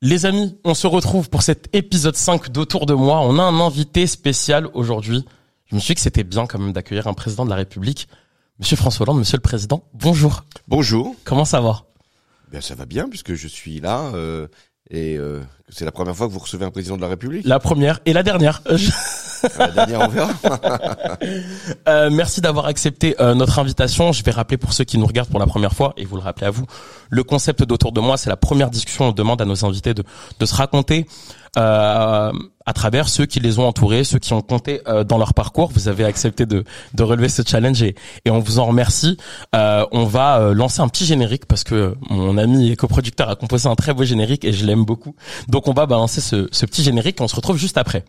Les amis, on se retrouve pour cet épisode 5 d'Autour de moi. On a un invité spécial aujourd'hui. Je me suis dit que c'était bien quand même d'accueillir un président de la République. Monsieur François Hollande, monsieur le président, bonjour. Bonjour. Comment ça va? Bien, ça va bien puisque je suis là euh, et euh, c'est la première fois que vous recevez un président de la République? La première et la dernière. La dernière, on verra. Euh, merci d'avoir accepté euh, notre invitation. Je vais rappeler pour ceux qui nous regardent pour la première fois, et vous le rappelez à vous, le concept d'Autour de moi, c'est la première discussion. On demande à nos invités de, de se raconter euh, à travers ceux qui les ont entourés, ceux qui ont compté euh, dans leur parcours. Vous avez accepté de, de relever ce challenge et, et on vous en remercie. Euh, on va euh, lancer un petit générique parce que mon ami et coproducteur a composé un très beau générique et je l'aime beaucoup. Donc on va balancer ce, ce petit générique et on se retrouve juste après.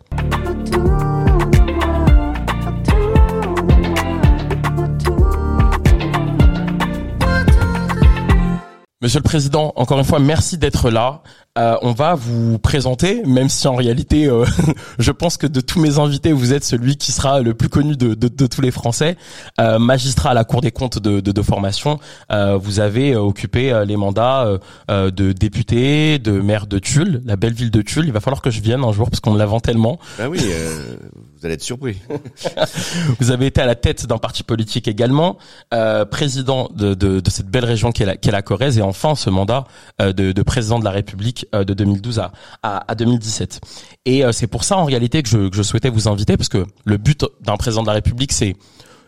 Monsieur le Président, encore une fois, merci d'être là. Euh, on va vous présenter, même si en réalité, euh, je pense que de tous mes invités, vous êtes celui qui sera le plus connu de, de, de tous les Français. Euh, magistrat à la Cour des comptes de, de, de formation, euh, vous avez occupé les mandats euh, de député, de maire de Tulle, la belle ville de Tulle. Il va falloir que je vienne un jour parce qu'on me la vend tellement. Ben oui, euh, vous allez être surpris. Vous avez été à la tête d'un parti politique également, euh, président de, de, de cette belle région qu'est la, qu'est la Corrèze, et enfin ce mandat euh, de, de président de la République euh, de 2012 à, à, à 2017. Et euh, c'est pour ça en réalité que je, souhaitais vous inviter, parce que le but d'un président de la République, c'est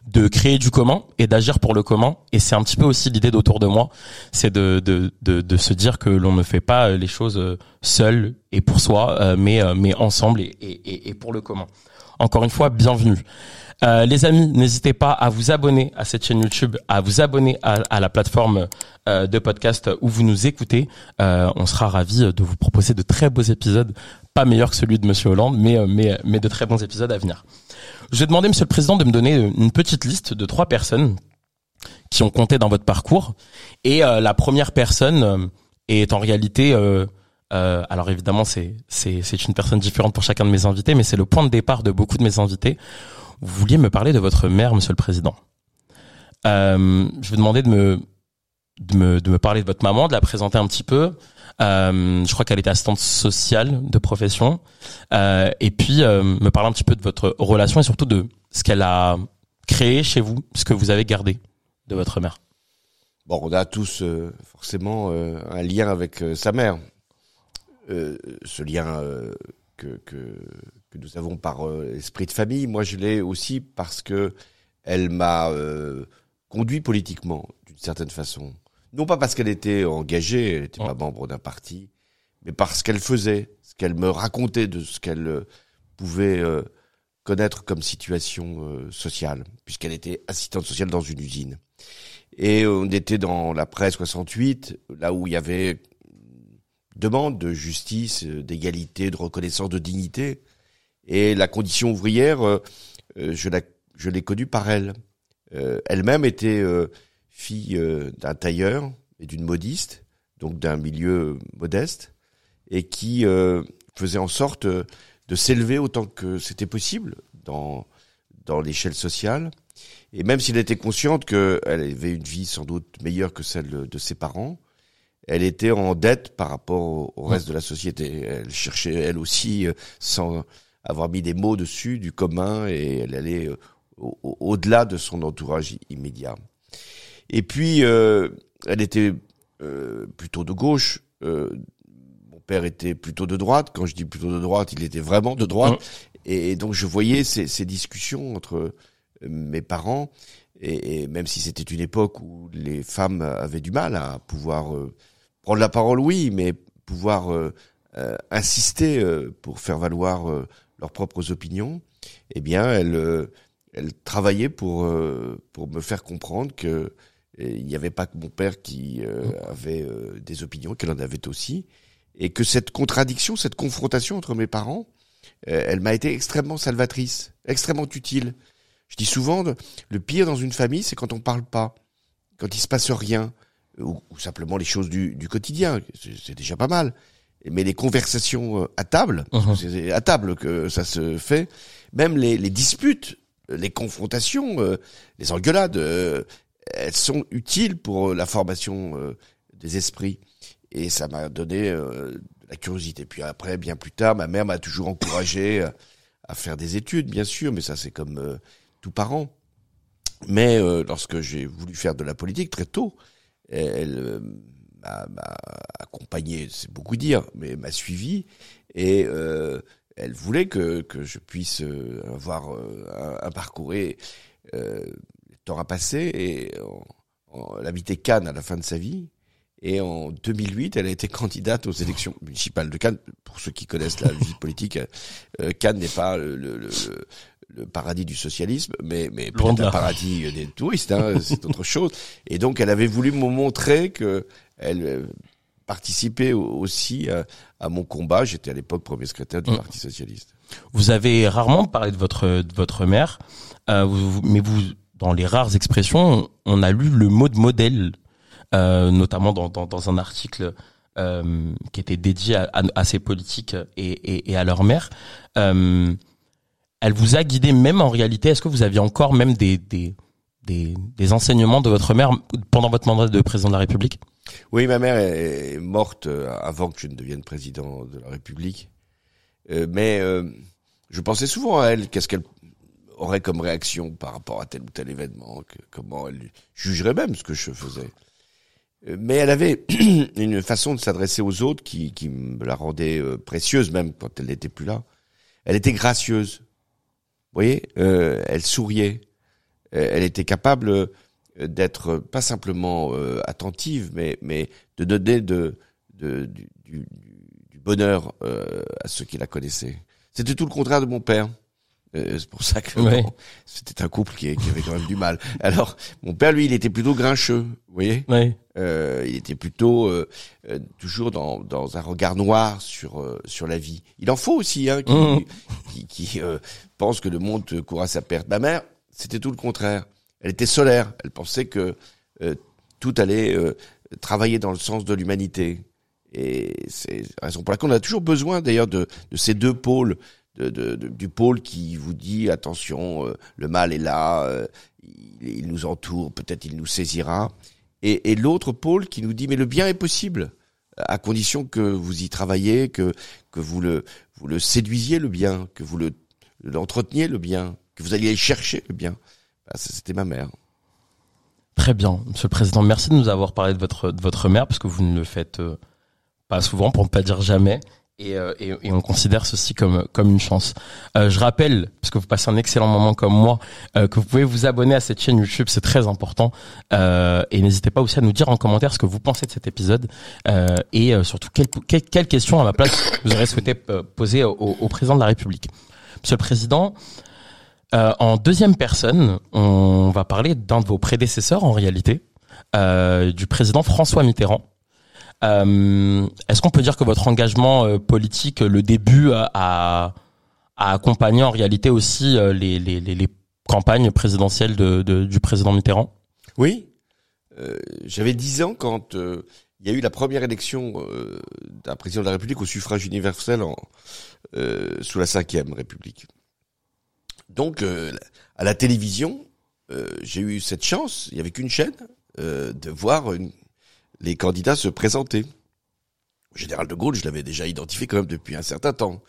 de créer du commun et d'agir pour le commun. Et c'est un petit peu aussi l'idée d'autour de moi, c'est de, se dire que l'on ne fait pas les choses seul et pour soi, mais, ensemble et, et pour le commun. Encore une fois, bienvenue. Euh, les amis, n'hésitez pas à vous abonner à cette chaîne YouTube, à vous abonner à, la plateforme euh, de podcast où vous nous écoutez. Euh, on sera ravis de vous proposer de très beaux épisodes, pas meilleurs que celui de Monsieur Hollande, mais, euh, mais, mais de très bons épisodes à venir. Je vais demander, Monsieur le Président, de me donner une petite liste de trois personnes qui ont compté dans votre parcours. Et euh, la première personne euh, est en réalité... Euh, euh, alors évidemment, c'est c'est c'est une personne différente pour chacun de mes invités, mais c'est le point de départ de beaucoup de mes invités. Vous vouliez me parler de votre mère, Monsieur le Président. Euh, je vais demander de me de me de me parler de votre maman, de la présenter un petit peu. Euh, je crois qu'elle était assistante sociale de profession. Euh, et puis euh, me parler un petit peu de votre relation et surtout de ce qu'elle a créé chez vous, ce que vous avez gardé de votre mère. Bon, on a tous euh, forcément euh, un lien avec sa mère. Ce lien que, que, que nous avons par euh, esprit de famille, moi je l'ai aussi parce que elle m'a euh, conduit politiquement d'une certaine façon. Non pas parce qu'elle était engagée, elle n'était pas membre d'un parti, mais parce qu'elle faisait, ce qu'elle me racontait de ce qu'elle euh, pouvait euh, connaître comme situation euh, sociale, puisqu'elle était assistante sociale dans une usine. Et on était dans l'après 68, là où il y avait demande de justice, euh, d'égalité, de reconnaissance de dignité. Et la condition ouvrière, euh, euh, je la- je l'ai connue par elle. Euh, Elle-même était fille d'un tailleur et d'une modiste, donc d'un milieu modeste, et qui faisait en sorte de s'élever autant que c'était possible dans dans l'échelle sociale. Et même s'il était consciente qu'elle avait une vie sans doute meilleure que celle de ses parents, elle était en dette par rapport au, reste de la société. Elle cherchait elle aussi, sans avoir mis des mots dessus, du commun, et elle allait euh, au- au- au-delà de son entourage immédiat. Et puis, euh, elle était euh, plutôt de gauche. euh, mon père était plutôt de droite. Quand je dis plutôt de droite, il était vraiment de droite. Et, et donc, je voyais ces, ces discussions entre euh, mes parents. Et, et même si c'était une époque où les femmes avaient du mal à pouvoir euh, prendre la parole, oui, mais pouvoir insister euh, pour faire valoir euh, leurs propres opinions, eh bien, elle, euh, elle travaillait pour euh, pour me faire comprendre que euh, il n'y avait pas que mon père qui euh, avait des opinions, qu'elle en avait aussi, et que cette contradiction, cette confrontation entre mes parents, elle m'a été extrêmement salvatrice, extrêmement utile. Je dis souvent, le pire dans une famille, c'est quand on parle pas, quand il se passe rien, ou, ou simplement les choses du, du quotidien. C'est déjà pas mal. Mais les conversations euh, à table, que c'est à table que ça se fait, même les, les disputes, les confrontations, euh, les engueulades, euh, elles sont utiles pour euh, la formation euh, des esprits. Et ça m'a donné euh, de la curiosité. Puis après, bien plus tard, ma mère m'a toujours encouragé à faire des études, bien sûr, mais ça c'est comme tout parent. Mais lorsque j'ai voulu faire de la politique très tôt, elle m'a accompagné, c'est beaucoup dire, mais m'a suivi et elle voulait que, que je puisse avoir un, un parcours. Et le temps a passé et elle habitait Cannes à la fin de sa vie. Et en 2008, elle a été candidate aux élections municipales de Cannes. Pour ceux qui connaissent la vie politique, euh, Cannes n'est pas le, le, le, le, paradis du socialisme, mais, mais peut-être un paradis des touristes, hein, c'est autre chose. Et donc, elle avait voulu me montrer que elle euh, participait aussi à, mon combat. J'étais à l'époque premier secrétaire du mm. Parti socialiste. Vous avez rarement parlé de votre de votre mère, euh, vous, mais vous dans les rares expressions, on a lu le mot de modèle, euh, notamment dans, dans, dans, un article euh, qui était dédié à, à, ces politiques et, et, et, à leur mère. Euh, elle vous a guidé même en réalité. Est-ce que vous aviez encore même des, des, des, des, enseignements de votre mère pendant votre mandat de président de la République? Oui, ma mère est morte euh, avant que je ne devienne président de la République. Euh, mais euh, je pensais souvent à elle. Qu'est-ce qu'elle aurait comme réaction par rapport à tel ou tel événement, comment elle jugerait même ce que je faisais. Euh, mais elle avait une façon de s'adresser aux autres qui, qui me la rendait euh, précieuse même quand elle n'était plus là. Elle était gracieuse. Voyez, euh, elle souriait. Elle était capable d'être pas simplement attentive, mais, mais de donner de, de du, du, du, bonheur à ceux qui la connaissaient. C'était tout le contraire de mon père. Euh, c'est pour ça que c'était un couple qui, qui, avait quand même du mal. Alors, mon père, lui, il était plutôt grincheux, vous voyez euh, Il était plutôt euh, euh, toujours dans, dans, un regard noir sur sur la vie. Il en faut aussi, hein, qui, mmh. qui, qui pense que le monde court à sa perte. Ma mère, c'était tout le contraire. Elle était solaire. Elle pensait que tout allait travailler dans le sens de l'humanité. Et c'est la raison pour laquelle on a toujours besoin, d'ailleurs, de, de ces deux pôles du pôle qui vous dit attention, euh, le mal est là, euh, il, nous entoure, peut-être il nous saisira, et, l'autre pôle qui nous dit mais le bien est possible à condition que vous y travaillez, que que vous le vous le séduisiez le bien, que vous le l'entreteniez le bien, que vous alliez chercher le bien. Bah, C'était ma mère. Très bien, Monsieur le Président. Merci de nous avoir parlé de votre de votre mère parce que vous ne le faites euh, pas souvent, pour ne pas dire jamais. Euh, et, et, on considère ceci comme comme une chance. Euh, je rappelle, parce que vous passez un excellent moment comme moi, euh, que vous pouvez vous abonner à cette chaîne YouTube, c'est très important. Euh, et n'hésitez pas aussi à nous dire en commentaire ce que vous pensez de cet épisode et surtout quelles quelle, quelle questions à ma place vous aurez souhaité poser au, au, président de la République. Monsieur le Président, en deuxième personne, on va parler d'un de vos prédécesseurs en réalité, du président François Mitterrand. Euh, est-ce qu'on peut dire que votre engagement euh, politique, le début, a, a, accompagné en réalité aussi euh, les, les, les, campagnes présidentielles de, de, du président Mitterrand? Oui. J'avais dix ans quand il y a eu la première élection d'un président de la République au suffrage universel en, sous la Ve République. Donc, à la télévision, j'ai eu cette chance, il y avait qu'une chaîne, de voir une, les candidats se présentaient. Le général de Gaulle, je l'avais déjà identifié quand même depuis un certain temps.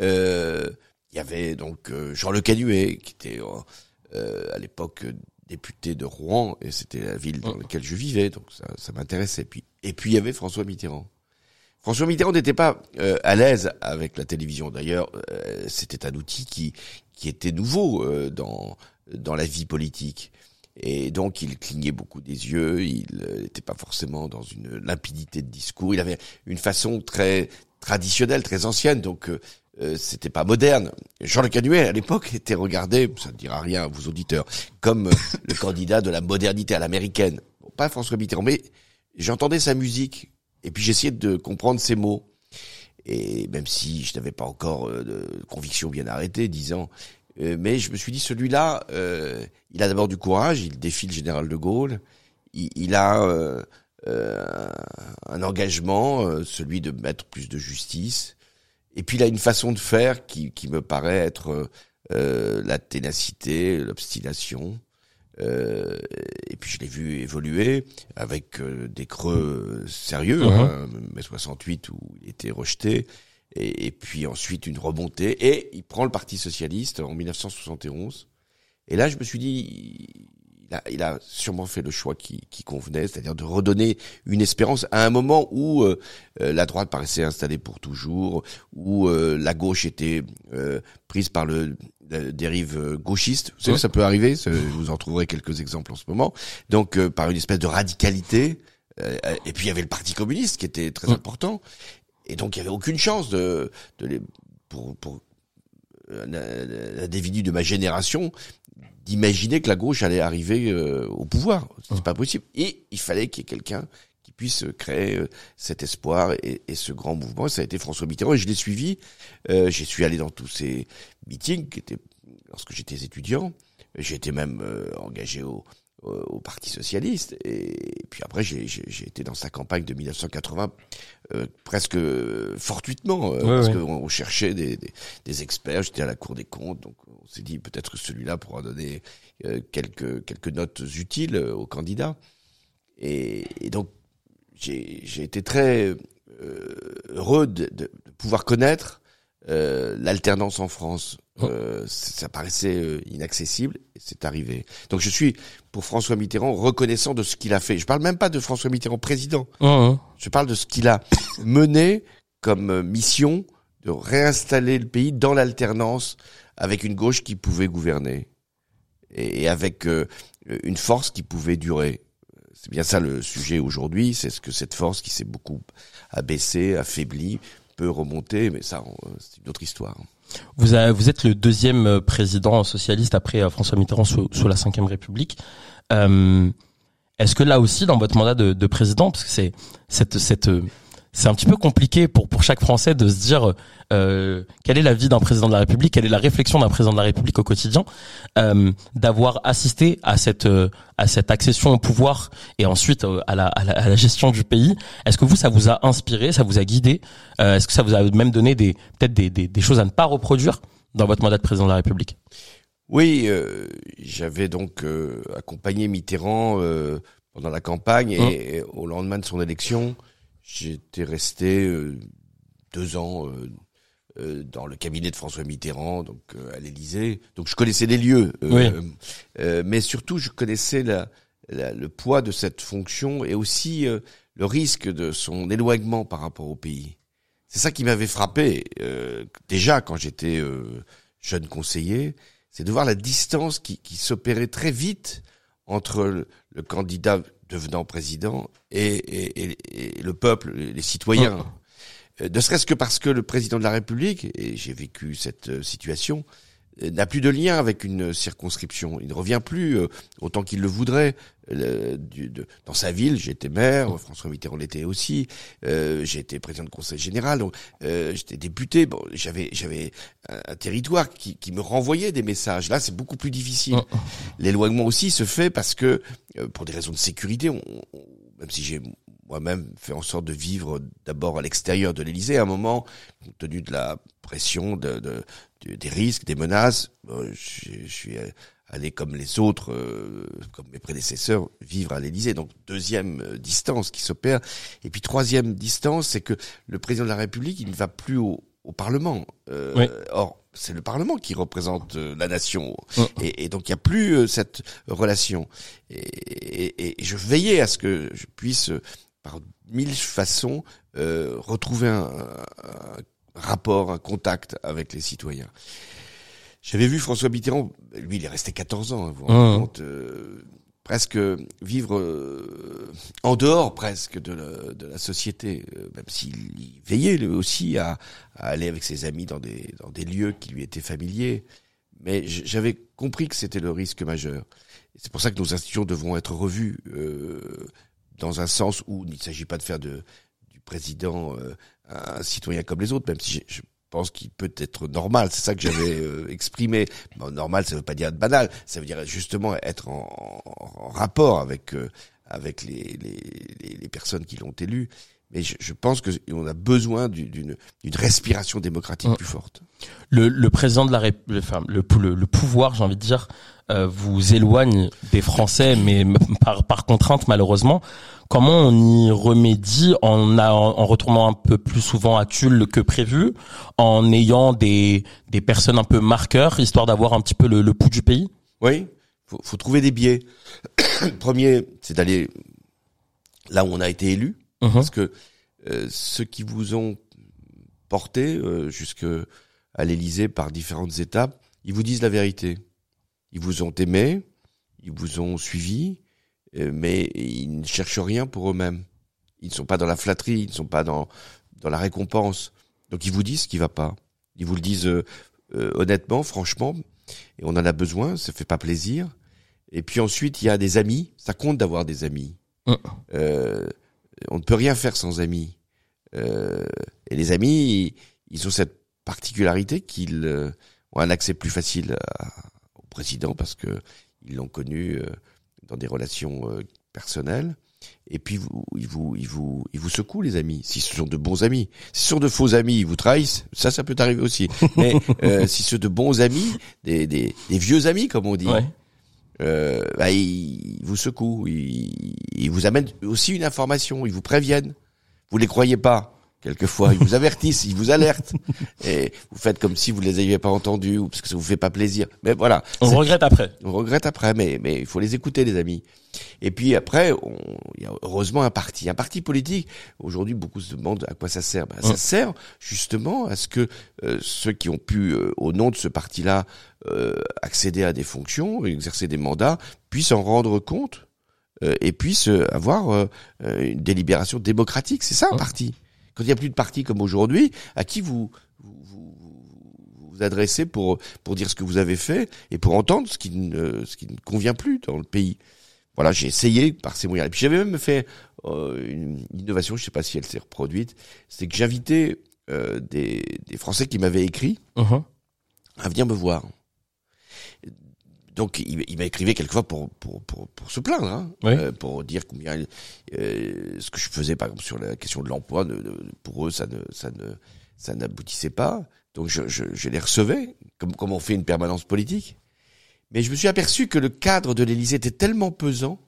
Euh, il y avait donc euh, Jean Le Canuet, qui était euh, à l'époque député de Rouen, et c'était la ville dans oh. laquelle je vivais, donc ça, ça m'intéressait. Puis, et puis il y avait François Mitterrand. François Mitterrand n'était pas à l'aise avec la télévision. D'ailleurs, c'était un outil qui qui était nouveau dans dans la vie politique. Et donc il clignait beaucoup des yeux, il n'était pas forcément dans une limpidité de discours, il avait une façon très traditionnelle, très ancienne, donc euh, euh c'était pas moderne. Jean-Luc Canuet à l'époque était regardé, ça ne dira rien à vos auditeurs, comme euh, le candidat de la modernité à l'américaine. pas François Mitterrand, mais j'entendais sa musique et puis j'essayais de comprendre ses mots. Et même si je n'avais pas encore euh, de conviction bien arrêtée, disant euh, mais je me suis dit, celui-là, euh, il a d'abord du courage, il défie le général de Gaulle, il, il a euh, un engagement, celui de mettre plus de justice, et puis il a une façon de faire qui, qui me paraît être la ténacité, l'obstination. Et puis je l'ai vu évoluer avec des creux sérieux, Mhm. hein, mai 68 où il était rejeté, et, et puis ensuite une remontée, et il prend le Parti socialiste en 1971. Et là, je me suis dit, il a, il a sûrement fait le choix qui, qui convenait, c'est-à-dire de redonner une espérance à un moment où euh, euh, la droite paraissait installée pour toujours, où euh, la gauche était euh, prise par le dérive gauchiste. Vous savez, ça peut arriver. vous en trouverez quelques exemples en ce moment. Donc, euh, par une espèce de radicalité. euh, et puis, il y avait le Parti communiste qui était très important. Et donc, il y avait aucune chance de, de les, pour, pour un un individu de ma génération d'imaginer que la gauche allait arriver euh, au pouvoir. C'est Ouais. pas possible. Et il fallait qu'il y ait quelqu'un qui puisse créer euh, cet espoir et, et ce grand mouvement. Ça a été François Mitterrand et je l'ai suivi. Euh, J'y suis allé dans tous ces meetings qui étaient lorsque j'étais étudiant. J'ai été même euh, engagé au, au, Parti socialiste et, puis après j'ai été dans sa campagne de 1980 euh, presque fortuitement euh, parce qu'on on cherchait des, des, des experts. J'étais à la Cour des comptes, donc on s'est dit peut-être que celui-là pourra donner euh, quelques quelques notes utiles aux candidats. Et, et donc j'ai été très heureux de, pouvoir connaître l'alternance en France. Oh. Euh, ça paraissait euh, inaccessible et c'est arrivé. Donc je suis pour François Mitterrand reconnaissant de ce qu'il a fait. Je parle même pas de François Mitterrand président. Mhm. Je parle de ce qu'il a mené comme euh, mission de réinstaller le pays dans l'alternance avec une gauche qui pouvait gouverner et, avec euh, une force qui pouvait durer. C'est bien ça le sujet aujourd'hui, c'est ce que cette force qui s'est beaucoup abaissée, affaiblie, peut remonter, mais ça, c'est une autre histoire. Vous, vous êtes le deuxième euh, président socialiste après euh, François Mitterrand sous, sous la Ve République. Euh, Est-ce que là aussi, dans votre mandat de, de président, parce que c'est cette, cette, euh, c'est un petit peu compliqué pour pour chaque Français de se dire euh, quelle est la vie d'un président de la République, quelle est la réflexion d'un président de la République au quotidien, euh, d'avoir assisté à cette euh, à cette accession au pouvoir et ensuite euh, à la, à la à la gestion du pays. Est-ce que vous ça vous a inspiré, ça vous a guidé euh, Est-ce que ça vous a même donné des peut-être des, des des choses à ne pas reproduire dans votre mandat de président de la République? Oui, euh, j'avais donc euh, accompagné Mitterrand euh, pendant la campagne et, et au lendemain de son élection, j'étais resté euh, deux ans euh, euh, dans le cabinet de François Mitterrand, donc euh, à l'Élysée. Donc je connaissais les lieux, euh, mais surtout je connaissais la, la- le poids de cette fonction et aussi euh, le risque de son éloignement par rapport au pays. C'est ça qui m'avait frappé euh, déjà quand j'étais euh, jeune conseiller, c'est de voir la distance qui, qui s'opérait très vite entre le, le candidat devenant président et, et- et- et le peuple, les citoyens. Euh, Ne serait-ce que parce que le président de la République, et j'ai vécu cette euh, situation, n'a plus de lien avec une circonscription. Il ne revient plus euh, autant qu'il le voudrait. euh, du- de- dans sa ville, j'étais maire, François Mitterrand l'était aussi. Euh, été président de conseil général, donc euh, j'étais député. Bon, j'avais j'avais un, un territoire qui, qui me renvoyait des messages. Là, c'est beaucoup plus difficile. Mm. L'éloignement aussi se fait parce que, euh, pour des raisons de sécurité, on, on- même si j'ai moi-même fait en sorte de vivre d'abord à l'extérieur de l'Élysée, à un moment, compte tenu de la pression, de- de- des risques, des menaces, je, je suis allé comme les autres, euh, comme mes prédécesseurs, vivre à l'Élysée. Donc deuxième euh, distance qui s'opère. Et puis troisième distance, c'est que le président de la République, il ne va plus au, au Parlement. Euh, Oui. Or, c'est le Parlement qui représente la nation. Mm. Et, et donc il n'y a plus cette relation. Et, et- et je veillais à ce que je puisse, par mille façons, euh, retrouver un, un rapport, un contact avec les citoyens. J'avais vu François Mitterrand, lui il est resté 14 ans, hein, vous vous rendez compte, euh, presque vivre euh, en dehors presque de la, de la société, euh, même s'il veillait lui aussi à, à aller avec ses amis dans des, dans des lieux qui lui étaient familiers. Mais j'avais compris que c'était le risque majeur. C'est pour ça que nos institutions devront être revues euh, dans un sens où il ne s'agit pas de faire de, président euh, un citoyen comme les autres, même si je pense qu'il peut être normal. C'est ça que j'avais euh, exprimé. Bon, normal, ça veut pas dire être banal. Ça veut dire justement être en, en- rapport avec euh, avec les, les, les, les personnes qui l'ont élu. Mais je, je pense que on a besoin du- d'une respiration démocratique Mm. plus forte. Le, le président de la République, enfin, le, le, le pouvoir, j'ai envie de dire, euh, vous éloigne des Français, mais par, par contrainte malheureusement. Comment on y remédie en, a- en retournant un peu plus souvent à Tulle que prévu, en ayant des, des personnes un peu marqueurs, histoire d'avoir un petit peu le, le pouls du pays? Oui, faut, faut trouver des biais. Le premier, c'est d'aller là où on a été élu, Parce que euh, ceux qui vous ont porté euh, jusque à l'Élysée par différentes étapes, ils vous disent la vérité. Ils vous ont aimé, ils vous ont suivi, euh, mais ils ne cherchent rien pour eux-mêmes. Ils ne sont pas dans la flatterie, ils ne sont pas dans dans la récompense. Donc ils vous disent ce qui va pas. Ils vous le disent euh, honnêtement, franchement, et on en a besoin. Ça fait pas plaisir. Et puis ensuite, il y a des amis. Ça compte d'avoir des amis. Euh, on ne peut rien faire sans amis. Euh, et les amis, ils, ont cette particularité qu'ils euh, ont un accès plus facile à- au président parce que ils l'ont connu euh, dans des relations euh, personnelles. Et puis vous, ils vous, ils vous, ils vous secouent les amis. Si ce sont de bons amis, si ce sont de faux amis, ils vous trahissent. Ça, ça peut arriver aussi. Mais si ce sont de bons amis, des, des, des vieux amis comme on dit, Ouais. Euh, bah, ils vous secouent, ils, vous amènent aussi une information, ils vous préviennent. Vous les croyez pas. Quelquefois, ils vous avertissent, ils vous alertent. Et vous faites comme si vous les aviez pas entendus ou parce que ça vous fait pas plaisir. Mais voilà. On regrette après. on regrette après, mais mais il faut les écouter, les amis. Et puis après, on, il y a heureusement un parti, un parti politique. Aujourd'hui, beaucoup se demandent à quoi ça sert. Ben, Ça sert justement à ce que euh, ceux qui ont pu, euh, au nom de ce parti-là, euh, accéder à des fonctions, exercer des mandats, puissent en rendre compte euh, et puissent avoir euh, euh, une délibération démocratique. C'est ça un parti. Quand il n'y a plus de parti comme aujourd'hui, à qui vous vous, vous, vous vous adressez pour pour dire ce que vous avez fait et pour entendre ce qui ne ce qui ne convient plus dans le pays? Voilà, j'ai essayé par ces moyens. Et puis j'avais même fait euh, une innovation, je sais pas si elle s'est reproduite, c'est que j'invitais euh, des, des Français qui m'avaient écrit Mhm. à venir me voir. Donc il, il m'a écrivé quelquefois pour pour pour, pour se plaindre, hein, Oui. euh, pour dire combien euh, ce que je faisais par exemple sur la question de l'emploi, ne- ne- pour eux ça ne ça ne ça n'aboutissait pas. Donc je, je, je les recevais comme comme on fait une permanence politique. Mais je me suis aperçu que le cadre de l'Élysée était tellement pesant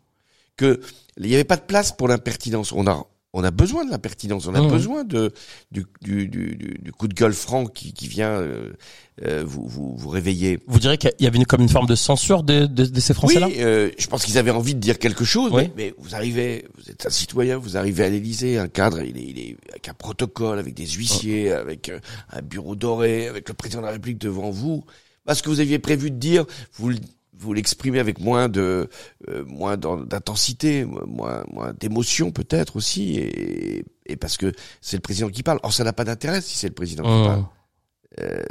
que il n'y avait pas de place pour l'impertinence. On a on a besoin de l'impertinence, on a Mhm. besoin de du, du, du, du- coup de gueule franc qui, qui vient euh, euh, vous, vous vous réveiller. Vous direz qu'il y avait une, comme une forme de censure de, de, de ces Français-là? Oui, euh, je pense qu'ils avaient envie de dire quelque chose, Oui. mais, mais vous arrivez, vous êtes un citoyen, vous arrivez à l'Élysée, un cadre, il est, il est avec un protocole, avec des huissiers, avec euh, un bureau doré, avec le président de la République devant vous. Bah, ce que vous aviez prévu de dire, vous le- vous l'exprimez avec moins de euh, moins d'intensité, moins moins d'émotion peut-être aussi, et, et parce que c'est le président qui parle. Or ça n'a pas d'intérêt si c'est le président qui parle. Mhm.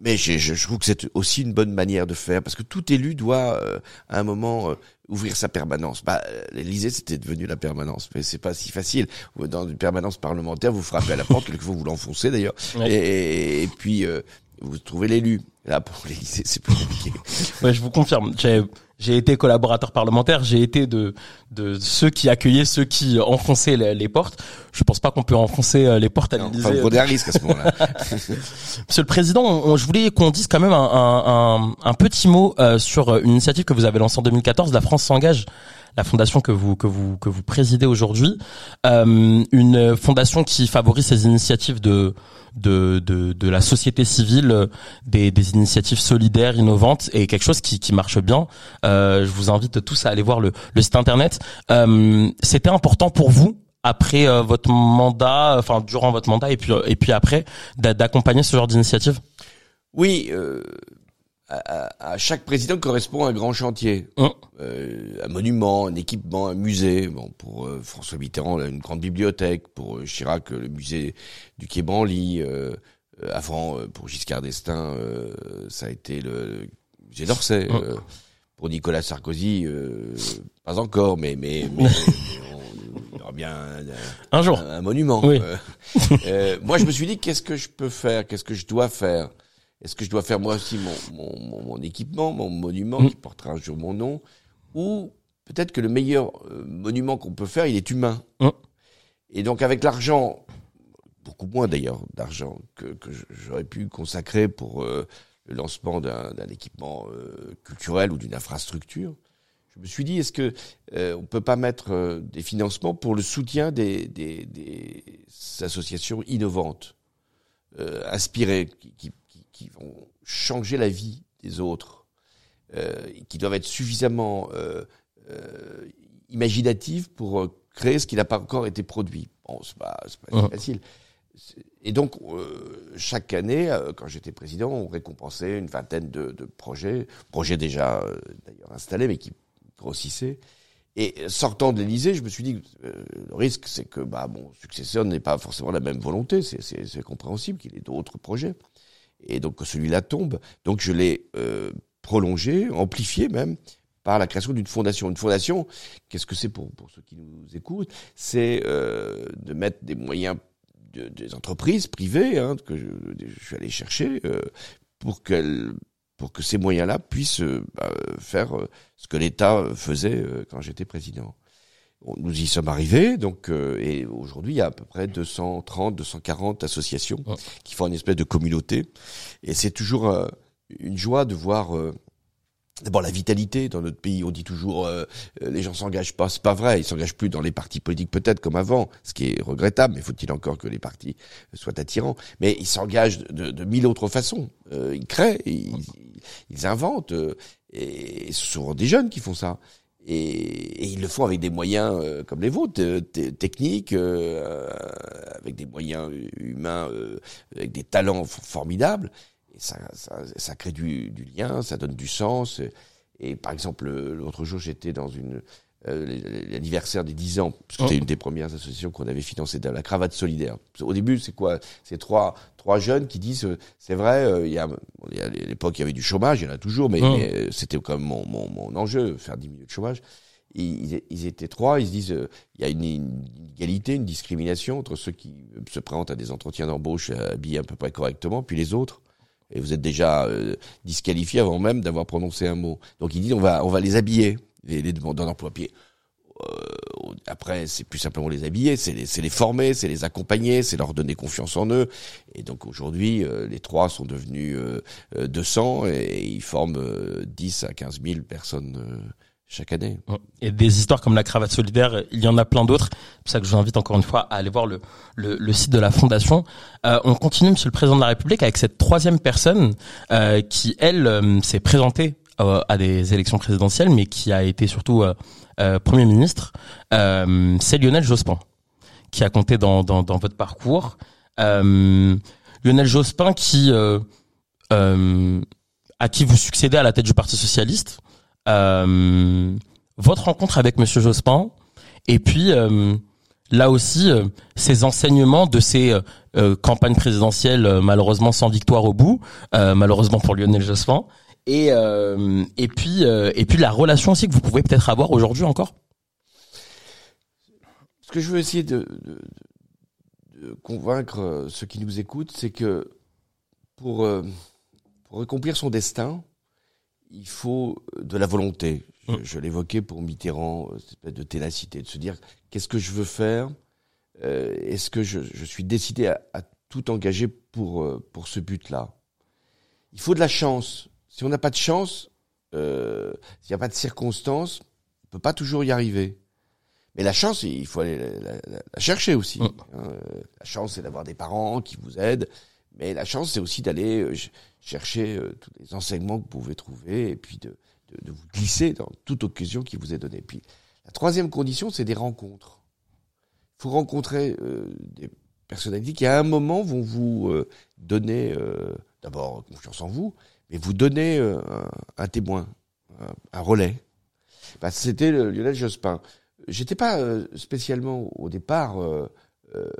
Mais je, je, je trouve que c'est aussi une bonne manière de faire, parce que tout élu doit, euh, à un moment, euh, ouvrir sa permanence. Bah, euh, l'Élysée, c'était devenu la permanence, mais c'est pas si facile. Dans une permanence parlementaire, vous frappez à la porte, quelquefois vous l'enfoncez d'ailleurs, Ouais. et, et puis euh, vous trouvez l'élu. Là, pour l'Élysée, c'est plus compliqué. Ouais, je vous confirme. J'ai, été collaborateur parlementaire. J'ai été de, de ceux qui accueillaient ceux qui enfonçaient les, les portes. Je pense pas qu'on peut enfoncer euh, les portes à l'Élysée. Enfin, vous prenez un risque à ce moment-là. Monsieur le Président, on- on- je voulais qu'on dise quand même un, un, un, un petit mot euh, sur une initiative que vous avez lancée en 2014. La France s'engage, la fondation que vous que vous que vous présidez aujourd'hui, euh, une fondation qui favorise ces initiatives de de de, de la société civile, des, des initiatives solidaires, innovantes et quelque chose qui qui marche bien. Euh, je vous invite tous à aller voir le, le site internet. Euh, C'était important pour vous après votre mandat, enfin durant votre mandat et puis et puis après d'a- d'accompagner ce genre d'initiative? Oui, à, chaque président correspond un grand chantier. Hum. Euh, un monument, un équipement, un musée. Bon, pour euh, François Mitterrand, une grande bibliothèque. Pour euh, Chirac, le musée du Quai Branly. Euh, euh, avant, pour Giscard d'Estaing, euh, ça a été le musée d'Orsay. Euh, pour Nicolas Sarkozy, euh, pas encore, mais mais, mais, mais on- il y aura bien un, un jour. un, un monument. Oui. Moi, je me suis dit, qu'est-ce que je peux faire? Qu'est-ce que je dois faire? Est-ce que je dois faire moi aussi mon, mon, mon, mon équipement, mon monument Mm. qui portera un jour mon nom Ou peut-être que le meilleur euh, monument qu'on peut faire, il est humain. Mm. Et donc avec l'argent, beaucoup moins d'ailleurs d'argent que, que j'aurais pu consacrer pour euh, le lancement d'un équipement euh, culturel ou d'une infrastructure, je me suis dit est-ce que euh, on peut pas mettre des financements pour le soutien des, des, des associations innovantes, inspirées, qui, qui, qui, vont changer la vie des autres, qui doivent être suffisamment imaginatives pour créer ce qui n'a pas encore été produit. Bon, c'est pas, pas facile. Et donc, euh, chaque année, euh, quand j'étais président, on récompensait une vingtaine de, de projets, projets déjà euh, d'ailleurs installés, mais qui grossissaient. Et sortant de l'Élysée, je me suis dit, le risque, c'est que bah, mon successeur n'ait pas forcément la même volonté. C'est compréhensible qu'il ait d'autres projets. Et donc, que celui-là tombe. Donc, je l'ai prolongé, amplifié même, par la création d'une fondation. Une fondation, qu'est-ce que c'est pour, pour ceux qui nous écoutent? C'est de mettre des moyens des entreprises privées hein, que je, suis allé chercher euh, pour qu'elles pour que ces moyens-là puissent euh, bah, faire euh, ce que l'État faisait quand j'étais président. Nous y sommes arrivés, donc et aujourd'hui il y a à peu près 230, 240 associations qui font une espèce de communauté, et c'est toujours une joie de voir D'abord la vitalité dans notre pays, on dit toujours euh, euh, les gens s'engagent pas, c'est pas vrai, ils s'engagent plus dans les partis politiques peut-être comme avant, ce qui est regrettable, mais faut-il encore que les partis soient attirants, mais ils s'engagent de, de, mille autres façons, euh, ils créent, ils, ils inventent, et ce sont des jeunes qui font ça. Et, et, ils le font avec des moyens comme les vôtres, techniques, avec des moyens humains, avec des talents formidables ça, ça, ça, crée du, du, lien, ça donne du sens. Et, par exemple, l'autre jour, j'étais dans une euh, l'anniversaire des 10 ans, parce que c'était oh. une des premières associations qu'on avait financées, de la cravate solidaire. Au début, c'est quoi? C'est trois trois jeunes qui disent, euh, c'est vrai, euh, il y a, à l'époque il y avait du chômage, il y en a toujours, mais, oh. mais c'était quand même mon, mon, mon, enjeu, faire diminuer le chômage. Ils, ils, étaient trois, ils se disent, il y a une, une, égalité, une discrimination entre ceux qui se présentent à des entretiens d'embauche habillés à peu près correctement, puis les autres et vous êtes déjà euh, disqualifié avant même d'avoir prononcé un mot. Donc il dit on va on va les habiller les, les demandeurs d'emploi pied. Euh, après, c'est plus simplement les habiller, c'est les, les, former, c'est les accompagner, c'est leur donner confiance en eux. Et donc aujourd'hui, euh, les trois sont devenus 200 et, et, ils forment 10 à 15 000 personnes chaque année. Et des histoires comme la cravate solidaire, il y en a plein d'autres. C'est pour ça que je vous invite encore une fois à aller voir le, le, le site de la fondation. Euh, on continue, Monsieur le Président de la République, avec cette troisième personne euh, qui, elle, euh, s'est présentée euh, à des élections présidentielles, mais qui a été surtout euh, Premier ministre. C'est Lionel Jospin, qui a compté dans, dans, dans votre parcours. Lionel Jospin qui... à qui vous succédez à la tête du Parti socialiste euh, votre rencontre avec Monsieur Jospin, et puis euh, là aussi euh, ces enseignements de ces campagnes présidentielles malheureusement sans victoire au bout, malheureusement pour Lionel Jospin, et et puis et puis la relation aussi que vous pouvez peut-être avoir aujourd'hui encore? Ce que je veux essayer de, de, de convaincre ceux qui nous écoutent, c'est que pour pour accomplir son destin, il faut de la volonté. Je, mm. je l'évoquais pour Mitterrand, euh, cette espèce de ténacité, de se dire qu'est-ce que je veux faire? Euh, Est-ce que je, je, suis décidé à, à tout engager pour, euh, pour ce but-là? Il faut de la chance. Si on n'a pas de chance, euh, s'il n'y a pas de circonstances, on peut pas toujours y arriver. Mais la chance, il faut aller la, la, la chercher aussi. Mm. Hein, la chance, c'est d'avoir des parents qui vous aident. Mais la chance, c'est aussi d'aller euh, chercher euh, tous les enseignements que vous pouvez trouver et puis de, de, de, vous glisser dans toute occasion qui vous est donnée. Puis la troisième condition, c'est des rencontres. Il faut rencontrer euh, des personnalités qui, à un moment, vont vous euh, donner euh, d'abord confiance en vous, mais vous donner un, un, témoin, un, un relais. Bah, C'était Lionel Jospin. J'étais pas spécialement au départ euh,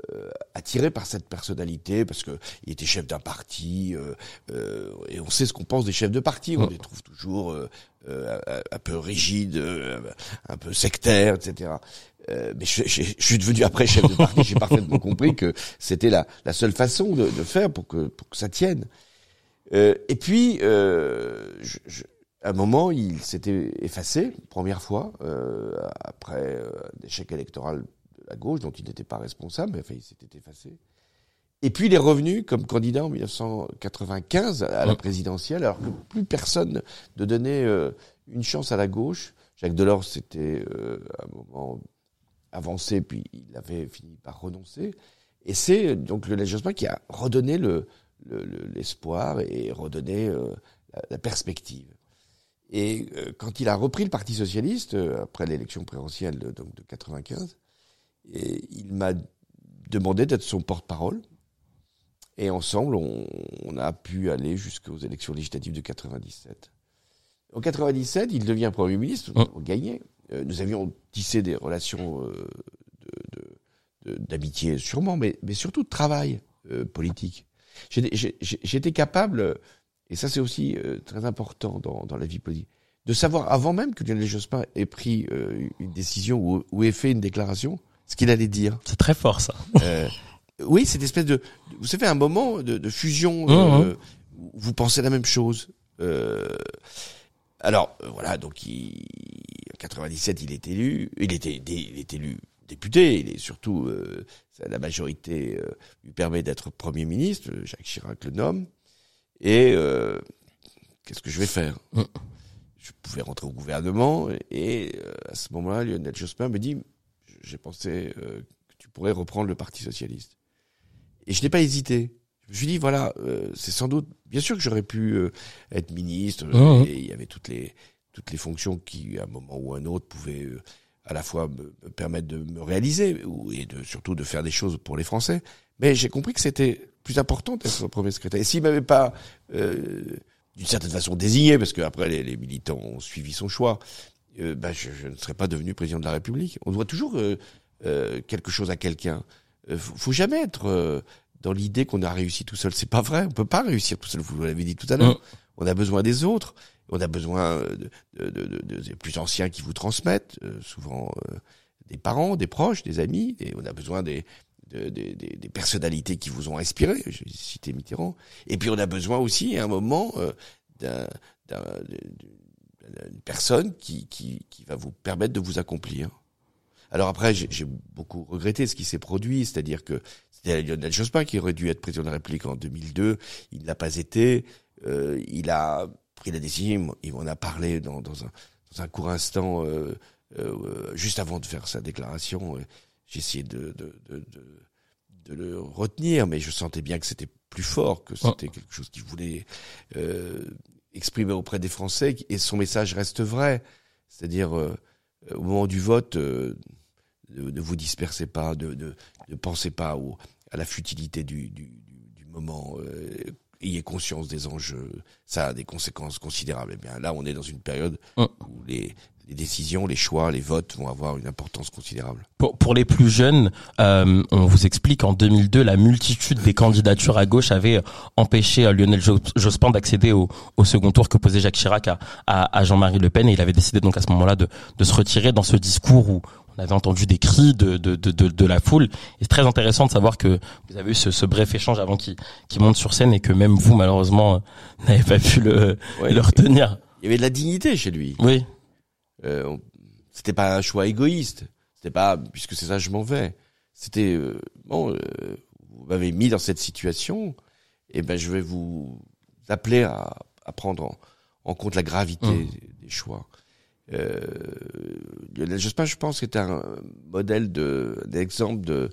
attiré par cette personnalité parce que il était chef d'un parti euh, euh, et on sait ce qu'on pense des chefs de parti. On les trouve toujours euh, euh, un peu rigides un peu sectaires etc mais je, je, je, suis devenu après chef de parti. J'ai parfaitement compris que c'était la, la seule façon de, de, faire pour que pour que ça tienne et puis je, je, à un moment il s'était effacé première fois après l'échec électoral la gauche, dont il n'était pas responsable, mais enfin, il s'était effacé. Et puis il est revenu comme candidat en 1995 à la présidentielle, alors que plus personne ne donnait euh, une chance à la gauche. Jacques Delors s'était euh, à un moment avancé, puis il avait fini par renoncer. Et c'est donc le Jospin qui a redonné le, l'espoir et redonné la, perspective. Et quand il a repris le Parti socialiste après l'élection présidentielle de, donc de 95, et il m'a demandé d'être son porte-parole. Et ensemble, on, a pu aller jusqu'aux élections législatives de 97. En 97, il devient Premier ministre, avons gagné. Euh, nous avions tissé des relations euh, d'amitié sûrement, mais, mais surtout de travail euh, politique. J'étais capable, et ça c'est aussi très important dans, dans la vie politique, de savoir avant même que Lionel Jospin ait pris une décision ou, ou ait fait une déclaration, ce qu'il allait dire. C'est très fort ça. Euh, oui, cette espèce de, vous savez, un moment de, de fusion. Mmh, euh, mmh. vous pensez la même chose. Euh, alors euh, voilà, donc il, en 97, il est élu. Il était, il est élu député. Il est surtout euh, la majorité lui permet d'être premier ministre. Jacques Chirac le nomme. Et qu'est-ce que je vais faire? Mmh. Je pouvais rentrer au gouvernement et à ce moment-là, Lionel Jospin me dit j'ai pensé euh, que tu pourrais reprendre le Parti socialiste. Et je n'ai pas hésité. Je me suis dit, voilà, euh, c'est sans doute, bien sûr que j'aurais pu euh, être ministre, mmh. et il y avait toutes les, toutes les fonctions qui, à un moment ou un autre, pouvaient à la fois me, permettre de me réaliser, ou, et de, surtout de faire des choses pour les Français. Mais j'ai compris que c'était plus important d'être premier secrétaire. Et s'il m'avait pas, d'une certaine façon, désigné, parce qu'après les, les militants ont suivi son choix, euh, bah, je, je, ne serais pas devenu président de la République. On doit toujours euh, euh, quelque chose à quelqu'un. Euh, faut, faut jamais être dans l'idée qu'on a réussi tout seul. C'est pas vrai. On peut pas réussir tout seul. Vous l'avez dit tout à l'heure. Mm. On a besoin des autres. On a besoin de, de, de, de des plus anciens qui vous transmettent, souvent des parents, des proches, des amis. Et on a besoin des, des, des, des, personnalités qui vous ont inspiré. J'ai cité Mitterrand. Et puis on a besoin aussi, à un moment, d'un une personne qui, qui, qui va vous permettre de vous accomplir. Alors après, j'ai beaucoup regretté ce qui s'est produit, c'est-à-dire que c'était Lionel Jospin qui aurait dû être président de la République en 2002, il n'a pas été, euh, il a pris la décision, il en a parlé dans, dans, un, dans un court instant, euh, euh, juste avant de faire sa déclaration, j'ai essayé de, de, de, de, le retenir, mais je sentais bien que c'était plus fort, que c'était quelque chose qu'il voulait euh, exprimé auprès des Français et son message reste vrai. C'est-à-dire, euh, au moment du vote, euh, ne, vous dispersez pas, ne, ne, pensez pas au, à la futilité du, du, du moment. Euh, ayez conscience des enjeux. Ça a des conséquences considérables. Eh bien, là, on est dans une période où les, les décisions, les choix, les votes vont avoir une importance considérable. Pour, pour les plus jeunes, euh, on vous explique en 2002, la multitude des candidatures à gauche avait empêché euh, Lionel Jospin d'accéder au, au, second tour que posait Jacques Chirac à, à, Jean-Marie Le Pen et il avait décidé donc à ce moment-là de, de se retirer dans ce discours où on avait entendu des cris de, de, de, de, la foule. Et c'est très intéressant de savoir que vous avez eu ce, ce bref échange avant qu'il monte sur scène et que même vous, malheureusement, euh, n'avez pas pu le, le retenir. Il y avait de la dignité chez lui. Oui. Euh, c'était pas un choix égoïste. C'était pas puisque c'est ça je m'en vais. C'était euh, bon. Euh, vous m'avez mis dans cette situation, et ben je vais vous appeler à, à prendre en, en, compte la gravité mmh. des choix. Euh, Lionel Jospin, je pense, est un modèle de d'exemple de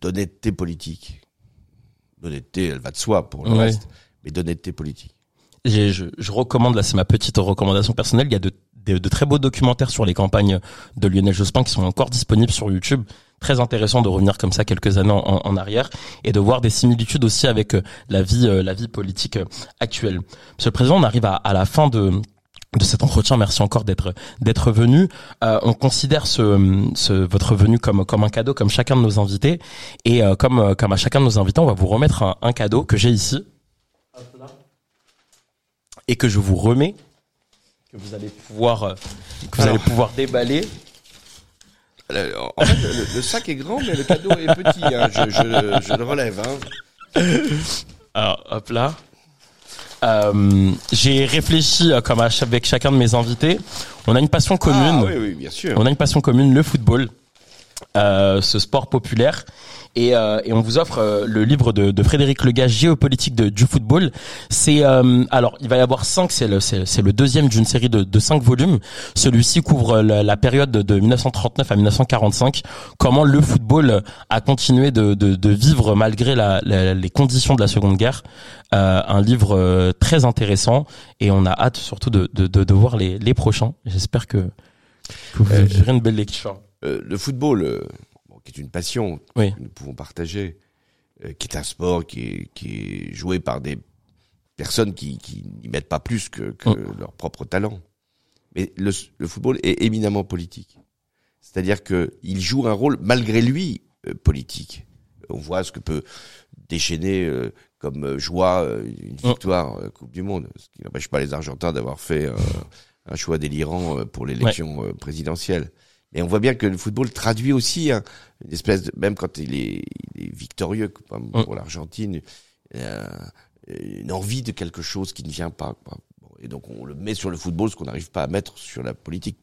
d'honnêteté politique. D'honnêteté, elle va de soi pour le reste, mais d'honnêteté politique. Je, je, je, recommande, là c'est ma petite recommandation personnelle, il y a de de, très beaux documentaires sur les campagnes de Lionel Jospin qui sont encore disponibles sur YouTube. Très intéressant de revenir comme ça quelques années en, arrière et de voir des similitudes aussi avec euh, la vie, euh, la vie politique euh, actuelle. Monsieur le Président, on arrive à, la fin de de cet entretien. Merci encore d'être d'être venu. on considère ce, ce votre venue comme comme un cadeau, comme chacun de nos invités, et comme comme à chacun de nos invités, on va vous remettre un, un cadeau que j'ai ici et que je vous remets que vous allez pouvoir, euh, que vous allez pouvoir déballer. en fait, le, sac est grand, mais le cadeau est petit. Hein. Je, je, je, le relève. Hein. Alors, hop là. Euh, j'ai réfléchi euh, comme avec chacun de mes invités. On a une passion commune. Ah, oui, oui, bien sûr. On a une passion commune, le football. Euh, ce sport populaire. Et, euh, et on vous offre euh, le livre de, de Frédéric Legage, Géopolitique de, du football. C'est alors il va y avoir cinq, c'est le c'est, le deuxième d'une série de, de cinq volumes. Celui-ci couvre la, période de, 1939 à 1945. Comment le football a continué de, de, de vivre malgré la, les conditions de la Seconde Guerre. un livre très intéressant et on a hâte surtout de, de, de, voir les, les prochains. J'espère que, que vous aurez une belle lecture. Euh, le football, euh, qui est une passion que nous pouvons partager, euh, qui est un sport qui est, qui est joué par des personnes qui, qui n'y mettent pas plus que, que oh. leur propre talent. Mais le, le, football est éminemment politique. C'est-à-dire qu'il joue un rôle, malgré lui, politique. On voit ce que peut déchaîner comme joie une oh. victoire Coupe du Monde, ce qui n'empêche pas les Argentins d'avoir fait un choix délirant pour l'élection présidentielle. Et on voit bien que le football traduit aussi hein, une espèce de, même quand il est, il est victorieux comme mm. pour l'Argentine, euh, une envie de quelque chose qui ne vient pas. Et donc on le met sur le football, ce qu'on n'arrive pas à mettre sur la politique.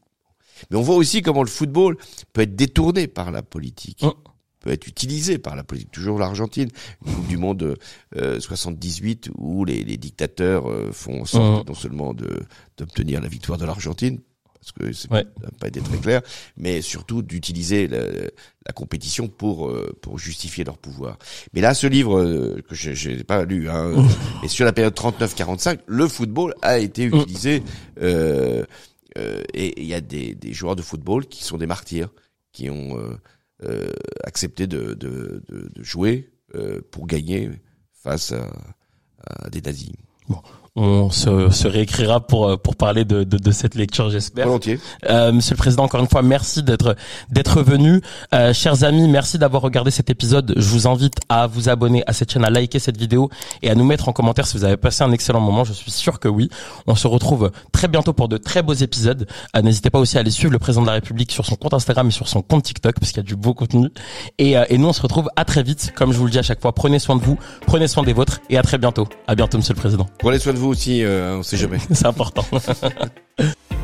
Mais on voit aussi comment le football peut être détourné par la politique. Mm. peut être utilisé par la politique. Toujours l'Argentine, une Coupe du Monde euh, 78 où les, les dictateurs euh, font en sorte mm. non seulement de d'obtenir la victoire de l'Argentine, parce que c'est ouais. pas été très clair, mais surtout d'utiliser la, la, compétition pour euh, pour justifier leur pouvoir. Mais là, ce livre euh, que je n'ai pas lu, hein, et sur la période 39-45, le football a été utilisé euh, euh, et il y a des, des joueurs de football qui sont des martyrs, qui ont euh, accepté de, de, de, de jouer pour gagner face à, à des nazis. Bon, on se, se réécrira pour euh, pour parler de, de, de cette lecture, j'espère. Volontiers. Euh, Monsieur le Président, encore une fois, merci d'être d'être venu. Euh, chers amis, merci d'avoir regardé cet épisode. Je vous invite à vous abonner à cette chaîne, à liker cette vidéo et à nous mettre en commentaire si vous avez passé un excellent moment. Je suis sûr que oui. On se retrouve très bientôt pour de très beaux épisodes. Euh, N'hésitez pas aussi à aller suivre le Président de la République sur son compte Instagram et sur son compte TikTok parce qu'il y a du beau contenu. Et, euh, et nous, on se retrouve à très vite. Comme je vous le dis à chaque fois, prenez soin de vous, prenez soin des vôtres et à très bientôt. À bientôt, Monsieur le Président. Prenez soin de vous aussi, euh, on sait jamais. C'est important.